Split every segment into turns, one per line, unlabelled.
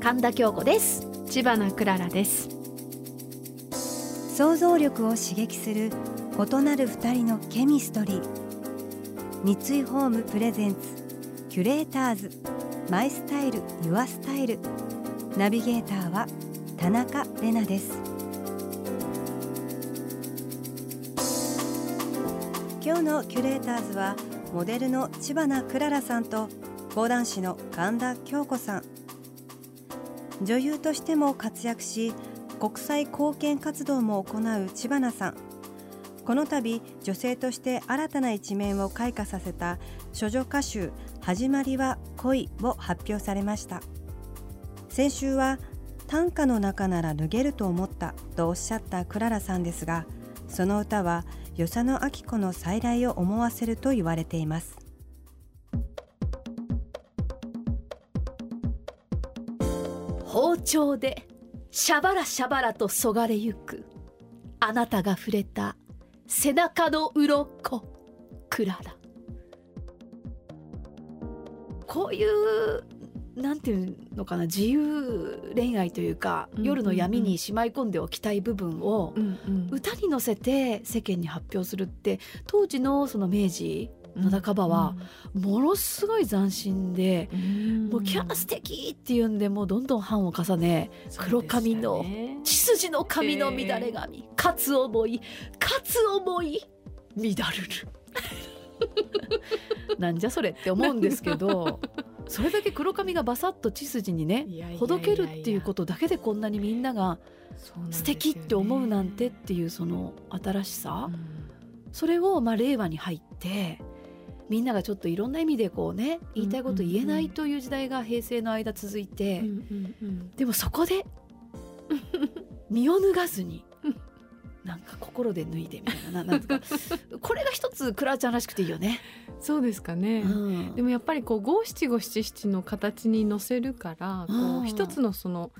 神田京子です。
千葉なクララです。
想像力を刺激する異なる二人のケミストリー。三井ホームプレゼンツキュレーターズ。マイスタイルユアスタイル。ナビゲーターは田中れなです。今日のキュレーターズはモデルの千葉なクララさんと講談師の神田京子さん女優としても活躍し国際貢献活動も行う千葉さん。この度女性として新たな一面を開花させた処女歌集「始まりは恋」を発表されました。先週は短歌の中なら脱げると思ったとおっしゃったクララさんですがその歌は与謝野明子の再来を思わせると言われています。
包丁でしゃばらしゃばらとそがれゆくあなたが触れた背中の鱗クララ。こういうなんていうのかな自由恋愛というか、
うんうんうん。
夜の闇にしまい込んでおきたい部分を、
うんうん。
歌に乗せて世間に発表するって当時のその明治の半ばはものすごい斬新で、もうキャー素敵っていうんでもうどんどん版を重ね黒髪の血筋の髪の乱れ髪かつ思いかつ思い乱るる。なんじゃそれって思うんですけど それだけ黒髪がバサッと血筋にねほどけるっていうことだけでこんなにみんなが素敵って思うなんてっていうその新しさ、それをまあ令和に入ってみんながちょっといろんな意味でこうね言いたいこと言えないという時代が平成の間続いて、でもそこで 身を脱がずになんか心で脱いでみたいなななんか これが一つクラちゃんらしくていいよね。
そうですかね、
うん。
でもやっぱりこう五七五七七の形に乗せるからこ
うん。
う一つのその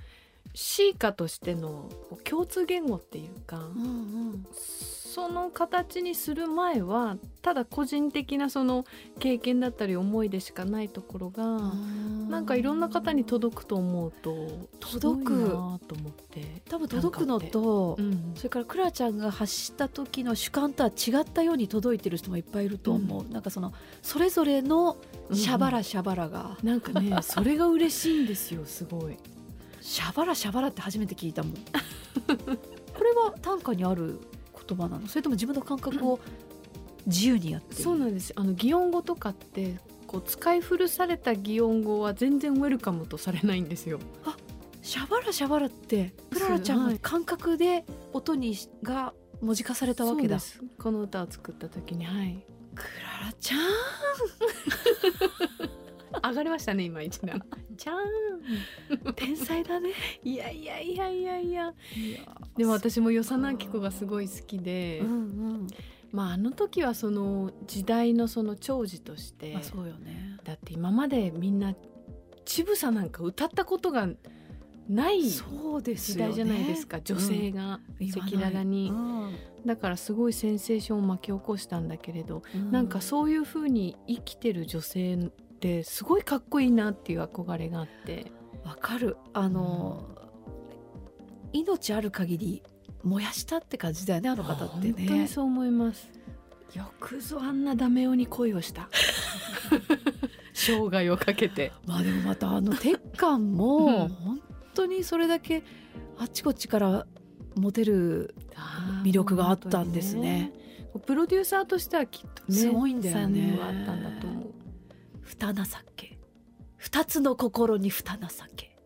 詩歌としての共通言語っていうか
うんうん
その形にする前はただ個人的なその経験だったり思いでしかないところがなんかいろんな方に届くと思うと
届く。
なと思って
多分届くのと、
うん。
それからクラちゃんが発した時の主観とは違ったように届いてる人もいっぱいいると思う、なんかそのそれぞれのシャバラシャバラが、
なんかねそれが嬉しいんですよすごい。
シャバラシャバラって初めて聞いたもん。これは短歌にある言葉なの？それとも自分の感覚を自由にやってる？
そうなんです。あの擬音語とかってこう使い古された擬音語は全然ウェルカムとされないんですよ。
シャバラシャバラってクララちゃんの感覚で音にが文字化されたわけだ。
そうです。この歌を作った時に。はい。
クララちゃん。
上がりましたね今一段。ちゃーん。
天才だね。
いやいやいやいやいや。でも私も与謝野明子がすごい好きで、
うんうん。
まああの時はその時代のその長寿として、
まあそうよね。
だって今までみんなちぶさなんか歌ったことがない
そうです
時代じゃないですか、女性が赤裸々に、だからすごいセンセーションを巻き起こしたんだけれど、なんかそういう風に生きてる女性ってすごいかっこいいなっていう憧れがあって。
わかる。あの、命ある限り燃やしたって感じだよねあの方って
本当に
ね
そう思います。よくぞあんなダメ男に恋をした。生涯をかけて。
まあでもまたあの鉄管も
うん。
本当にそれだけあっちこっちからモテる魅力があったんですね。
プロデューサーとしてはきっとね
すごいんだよね。
才能があったんだ
二情け。二つの心に二情け。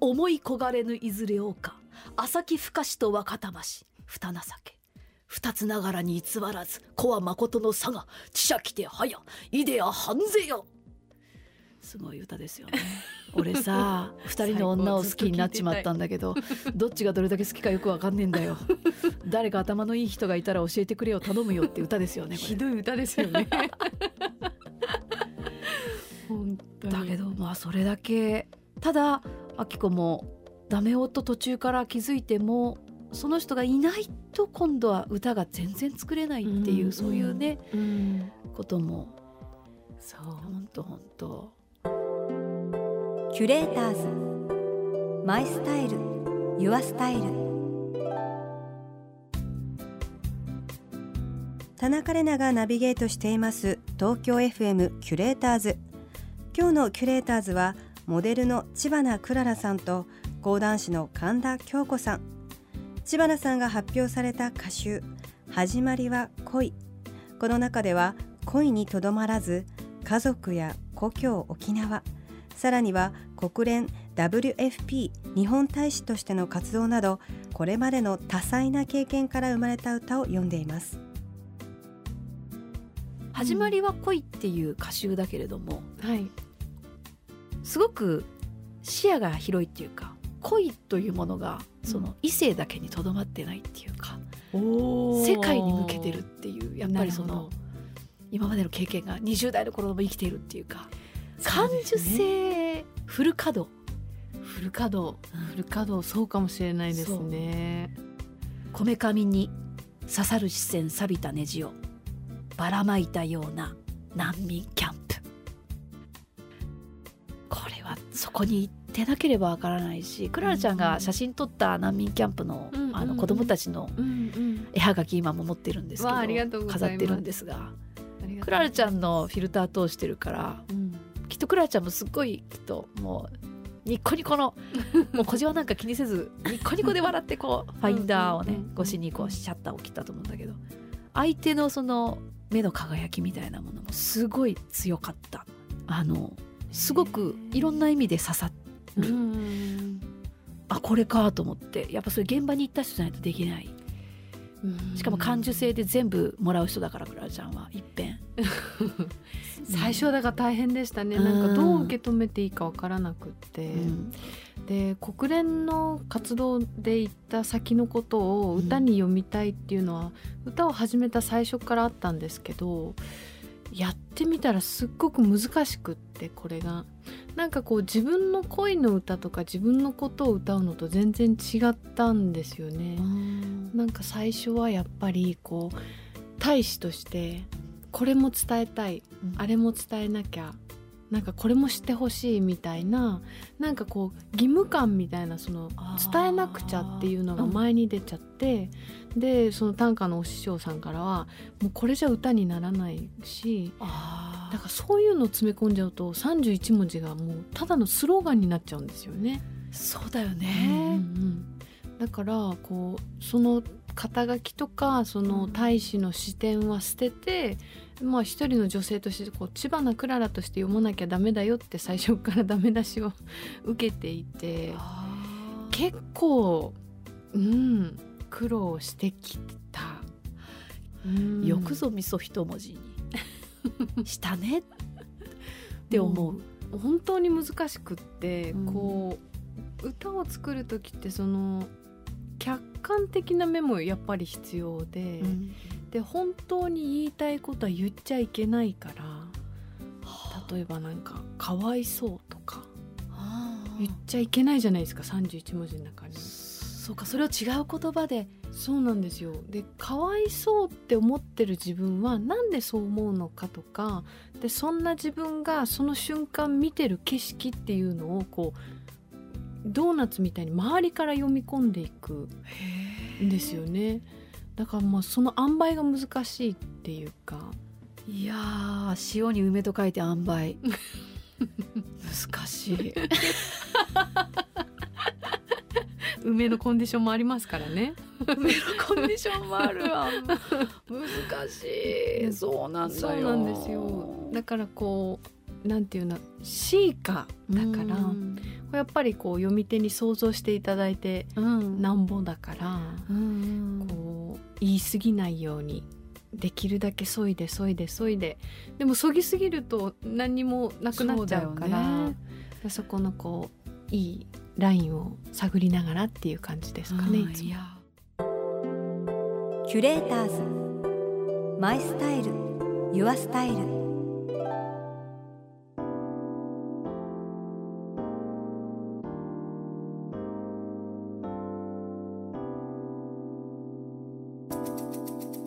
思い焦がれぬいずれおうか。浅き深しと若魂。二情け。二つながらに偽らず子は誠の差が知者来てはやイデア半ぜよ。すごい歌ですよね。俺さ二人の女を好きになっちまったんだけどどっちがどれだけ好きかよくわかんねえんだよ。誰か頭のいい人がいたら教えてくれよ頼むよって歌ですよね
ひどい歌ですよね
だけどまあそれだけただあきこもダメ夫途中から気づいてもその人がいないと今度は歌が全然作れないっていう、うん、そういうね、うん、ことも。
そう。
本当本当
キュレーターズ。マイスタイル。ユアスタイル。田中れながナビゲートしています。東京 FM キュレーターズ今日のキュレーターズはモデルの千葉クララさんと講談師の神田京子さん。千葉さんが発表された歌集「始まりは恋」この中では恋にとどまらず家族や故郷沖縄さらには国連 WFP 日本大使としての活動などこれまでの多彩な経験から生まれた歌を読んでいます。
始まりは恋っていう歌集だけれども、
はい、
すごく視野が広いっていうか恋というものがその異性だけにとどまってないっていうか、うん、世界に向けてるっていうやっぱりその今までの経験が20代の頃も生きているっていうか感受性フル稼働。
フル稼働、フル稼働そうかもしれないですね。
こめかみに刺さる視線錆びたネジをばらまいたような難民キャンそこに行ってなければわからないしクララちゃんが写真撮った難民キャンプの,、あの子供たちの絵はがき今も持ってるんですけど飾ってるんですがクララちゃんのフィルター通してるから、うん、きっとクララちゃんもすっごいきっともうニッコニコの もう小じわなんか気にせずニッコニコで笑ってこうファインダーをね越しにこうシャッターを切ったと思うんだけど相手のその目の輝きみたいなものもすごい強かった。あのすごくいろんな意味で刺さる。あこれかと思って。やっぱそれ現場に行った人じゃないとできない。しかも感受性で全部もらう人だからクラちゃんは。いっぺん
最初だから大変でしたね、なんかどう受け止めていいか分からなくって、うん、で国連の活動で行った先のことを歌に読みたいっていうのは、うん、歌を始めた最初からあったんですけどやってみたらすっごく難しくってこれが。なんかこう自分の恋の歌とか自分のことを歌うのと全然違ったんですよね。なんか最初はやっぱりこう大使としてこれも伝えたい、うん、あれも伝えなきゃなんかこれも知ってほしいみたいななんかこう義務感みたいなその伝えなくちゃっていうのが前に出ちゃって、うん、でその短歌のお師匠さんからはもうこれじゃ歌にならないしだからそういうのを詰め込んじゃうと31文字がもうただのスローガンになっちゃうんですよね。
そうだよね、
うんうん、だからこうその肩書きとかその大使の視点は捨てて、まあ一人の女性としてこう千葉なクララとして読まなきゃダメだよって最初からダメ出しを受けていて結構うん苦労してきた。
よくぞ味噌一文字に したね。って思う。
う本当に難しくって、うん、こう歌を作る時ってその客観的な目もやっぱり必要で、うん、で本当に言いたいことは言っちゃいけないから例えばなんか「かわいそう」とか言っちゃいけないじゃないですか31文字の中に。
そうかそれを違う言葉で
そうなんですよ。でかわいそうって思ってる自分はなんでそう思うのかとかでそんな自分がその瞬間見てる景色っていうのをこうドーナツみたいに周りから読み込んでいくんですよね。だからまあその塩梅が難しいっていうか。
いや塩に梅と書いて塩梅。難しい
梅のコンディションもありますからね。
梅のコンディションもある。わ 難しい。そうなんだ
そうなんですよ。だからこうなんていうのシーカだから、やっぱりこう読み手に想像していただいてなんぼだから、こう言い過ぎないようにできるだけ削いで削いで削いで。でも削ぎすぎると何にもなくなっちゃうからそ、ね,、このこういいラインを探りながらっていう感じですかねいつも。
キュレーターズマイスタイルユアスタイル。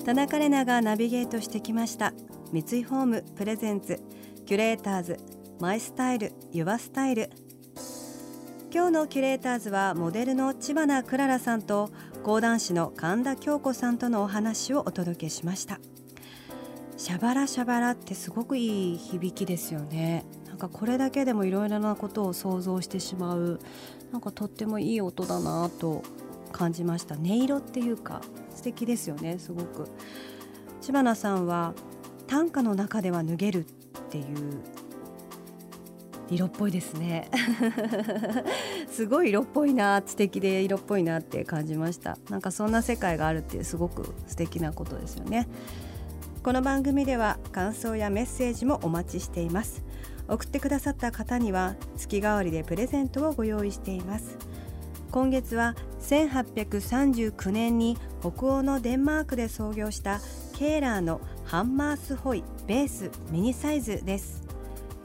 田中れながナビゲートしてきました。三井ホームプレゼンツキュレーターズマイスタイルユアスタイル今日のキュレーターズはモデルの千葉なクララさんと講談師の神田京子さんとのお話をお届けしました。シャバラシャバラってすごくいい響きですよね。なんかこれだけでもいろいろなことを想像してしまう。なんかとってもいい音だなと感じました。音色っていうか素敵ですよねすごく。知花さんは短歌の中では脱げるっていう色っぽいですね。すごい色っぽいな素敵で色っぽいなって感じました。なんかそんな世界があるってすごく素敵なことですよね。この番組では感想やメッセージもお待ちしています。送ってくださった方には月替わりでプレゼントをご用意しています。今月は1839年に北欧のデンマークで創業したケーラーのハンマースホイベースミニサイズです。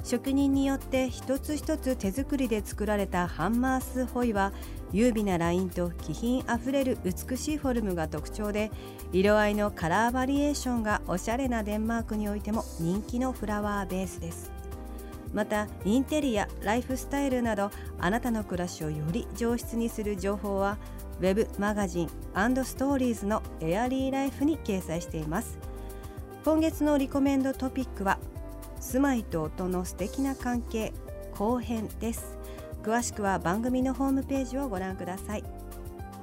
職人によって一つ一つ手作りで作られたハンマースホイは優美なラインと気品あふれる美しいフォルムが特徴で色合いのカラーバリエーションがおしゃれなデンマークにおいても人気のフラワーベースです。またインテリアライフスタイルなどあなたの暮らしをより上質にする情報はウェブマガジンストーリーズのエアリーライフに掲載しています。今月のリコメンドトピックは住まいと音の素敵な関係後編です。詳しくは番組のホームページをご覧ください。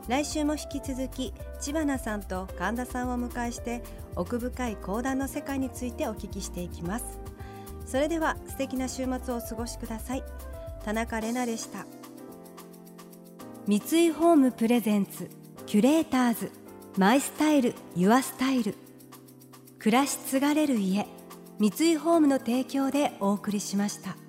来週も引き続き千葉さんと神田さんをお迎えして奥深い講談の世界についてお聞きしていきます。それでは素敵な週末をお過ごしください。田中れなでした。三井ホームプレゼンツキュレーターズマイスタイルユアスタイル。暮らし継がれる家。三井ホームの提供でお送りしました。